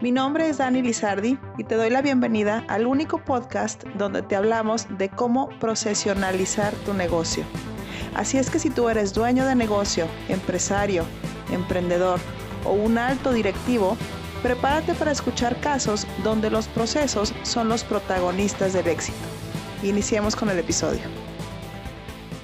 Mi nombre es Dani Lizardi y te doy la bienvenida al único podcast donde te hablamos de cómo profesionalizar tu negocio. Así es que si tú eres dueño de negocio, empresario, emprendedor o un alto directivo, prepárate para escuchar casos donde los procesos son los protagonistas del éxito. Iniciemos con el episodio.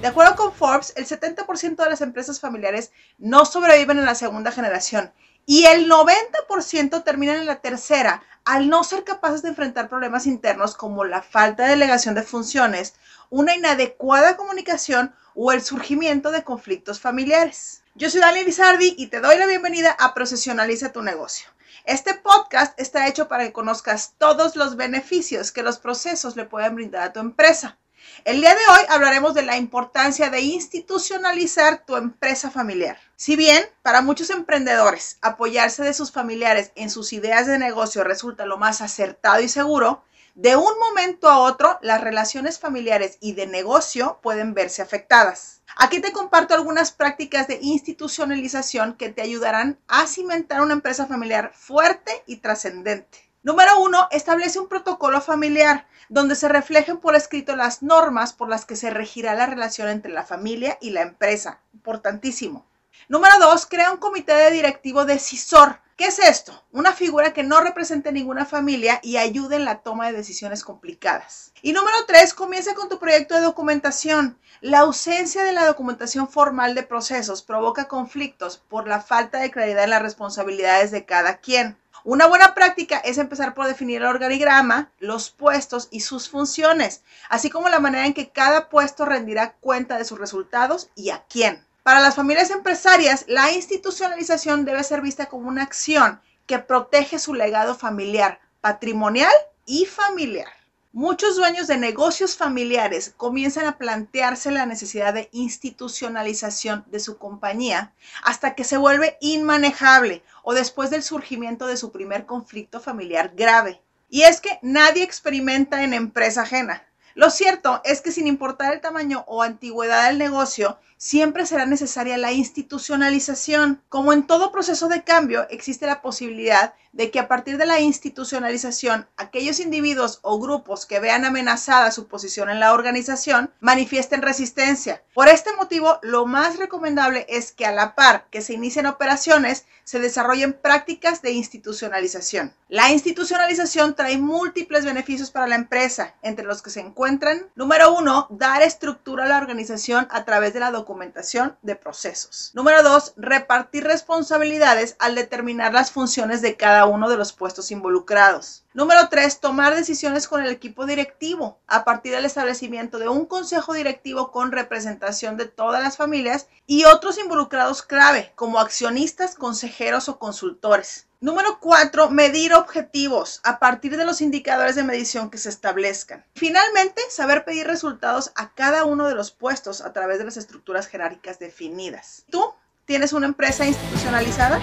De acuerdo con Forbes, el 70% de las empresas familiares no sobreviven en la segunda generación y el 90% terminan en la tercera al no ser capaces de enfrentar problemas internos como la falta de delegación de funciones, una inadecuada comunicación o el surgimiento de conflictos familiares. Yo soy Dani Lizardi y te doy la bienvenida a Profesionaliza tu negocio. Este podcast está hecho para que conozcas todos los beneficios que los procesos le pueden brindar a tu empresa. El día de hoy hablaremos de la importancia de institucionalizar tu empresa familiar. Si bien para muchos emprendedores apoyarse de sus familiares en sus ideas de negocio resulta lo más acertado y seguro, de un momento a otro las relaciones familiares y de negocio pueden verse afectadas. Aquí te comparto algunas prácticas de institucionalización que te ayudarán a cimentar una empresa familiar fuerte y trascendente. Número uno, establece un protocolo familiar donde se reflejen por escrito las normas por las que se regirá la relación entre la familia y la empresa. Importantísimo. Número dos, crea un comité de directivo decisor. ¿Qué es esto? Una figura que no represente ninguna familia y ayude en la toma de decisiones complicadas. Y número tres, comienza con tu proyecto de documentación. La ausencia de la documentación formal de procesos provoca conflictos por la falta de claridad en las responsabilidades de cada quien. Una buena práctica es empezar por definir el organigrama, los puestos y sus funciones, así como la manera en que cada puesto rendirá cuenta de sus resultados y a quién. Para las familias empresarias, la institucionalización debe ser vista como una acción que protege su legado familiar, patrimonial y familiar. Muchos dueños de negocios familiares comienzan a plantearse la necesidad de institucionalización de su compañía hasta que se vuelve inmanejable o después del surgimiento de su primer conflicto familiar grave. Y es que nadie experimenta en empresa ajena. Lo cierto es que sin importar el tamaño o antigüedad del negocio, siempre será necesaria la institucionalización. Como en todo proceso de cambio, existe la posibilidad de que a partir de la institucionalización, aquellos individuos o grupos que vean amenazada su posición en la organización manifiesten resistencia. Por este motivo, lo más recomendable es que a la par que se inicien operaciones, se desarrollen prácticas de institucionalización. La institucionalización trae múltiples beneficios para la empresa, entre los que se encuentran, número uno, dar estructura a la organización a través de la documentación de procesos. Número dos, repartir responsabilidades al determinar las funciones de uno de los puestos involucrados. Número 3. Tomar decisiones con el equipo directivo a partir del establecimiento de un consejo directivo con representación de todas las familias y otros involucrados clave como accionistas, consejeros o consultores. Número 4. Medir objetivos a partir de los indicadores de medición que se establezcan. Finalmente, saber pedir resultados a cada uno de los puestos a través de las estructuras jerárquicas definidas. ¿Tú tienes una empresa institucionalizada?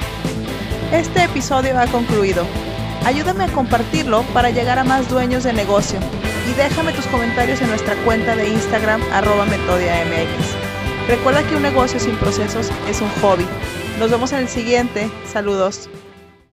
Este episodio ha concluido. Ayúdame a compartirlo para llegar a más dueños de negocio y déjame tus comentarios en nuestra cuenta de Instagram arroba metodiamx. Recuerda que un negocio sin procesos es un hobby. Nos vemos en el siguiente. Saludos.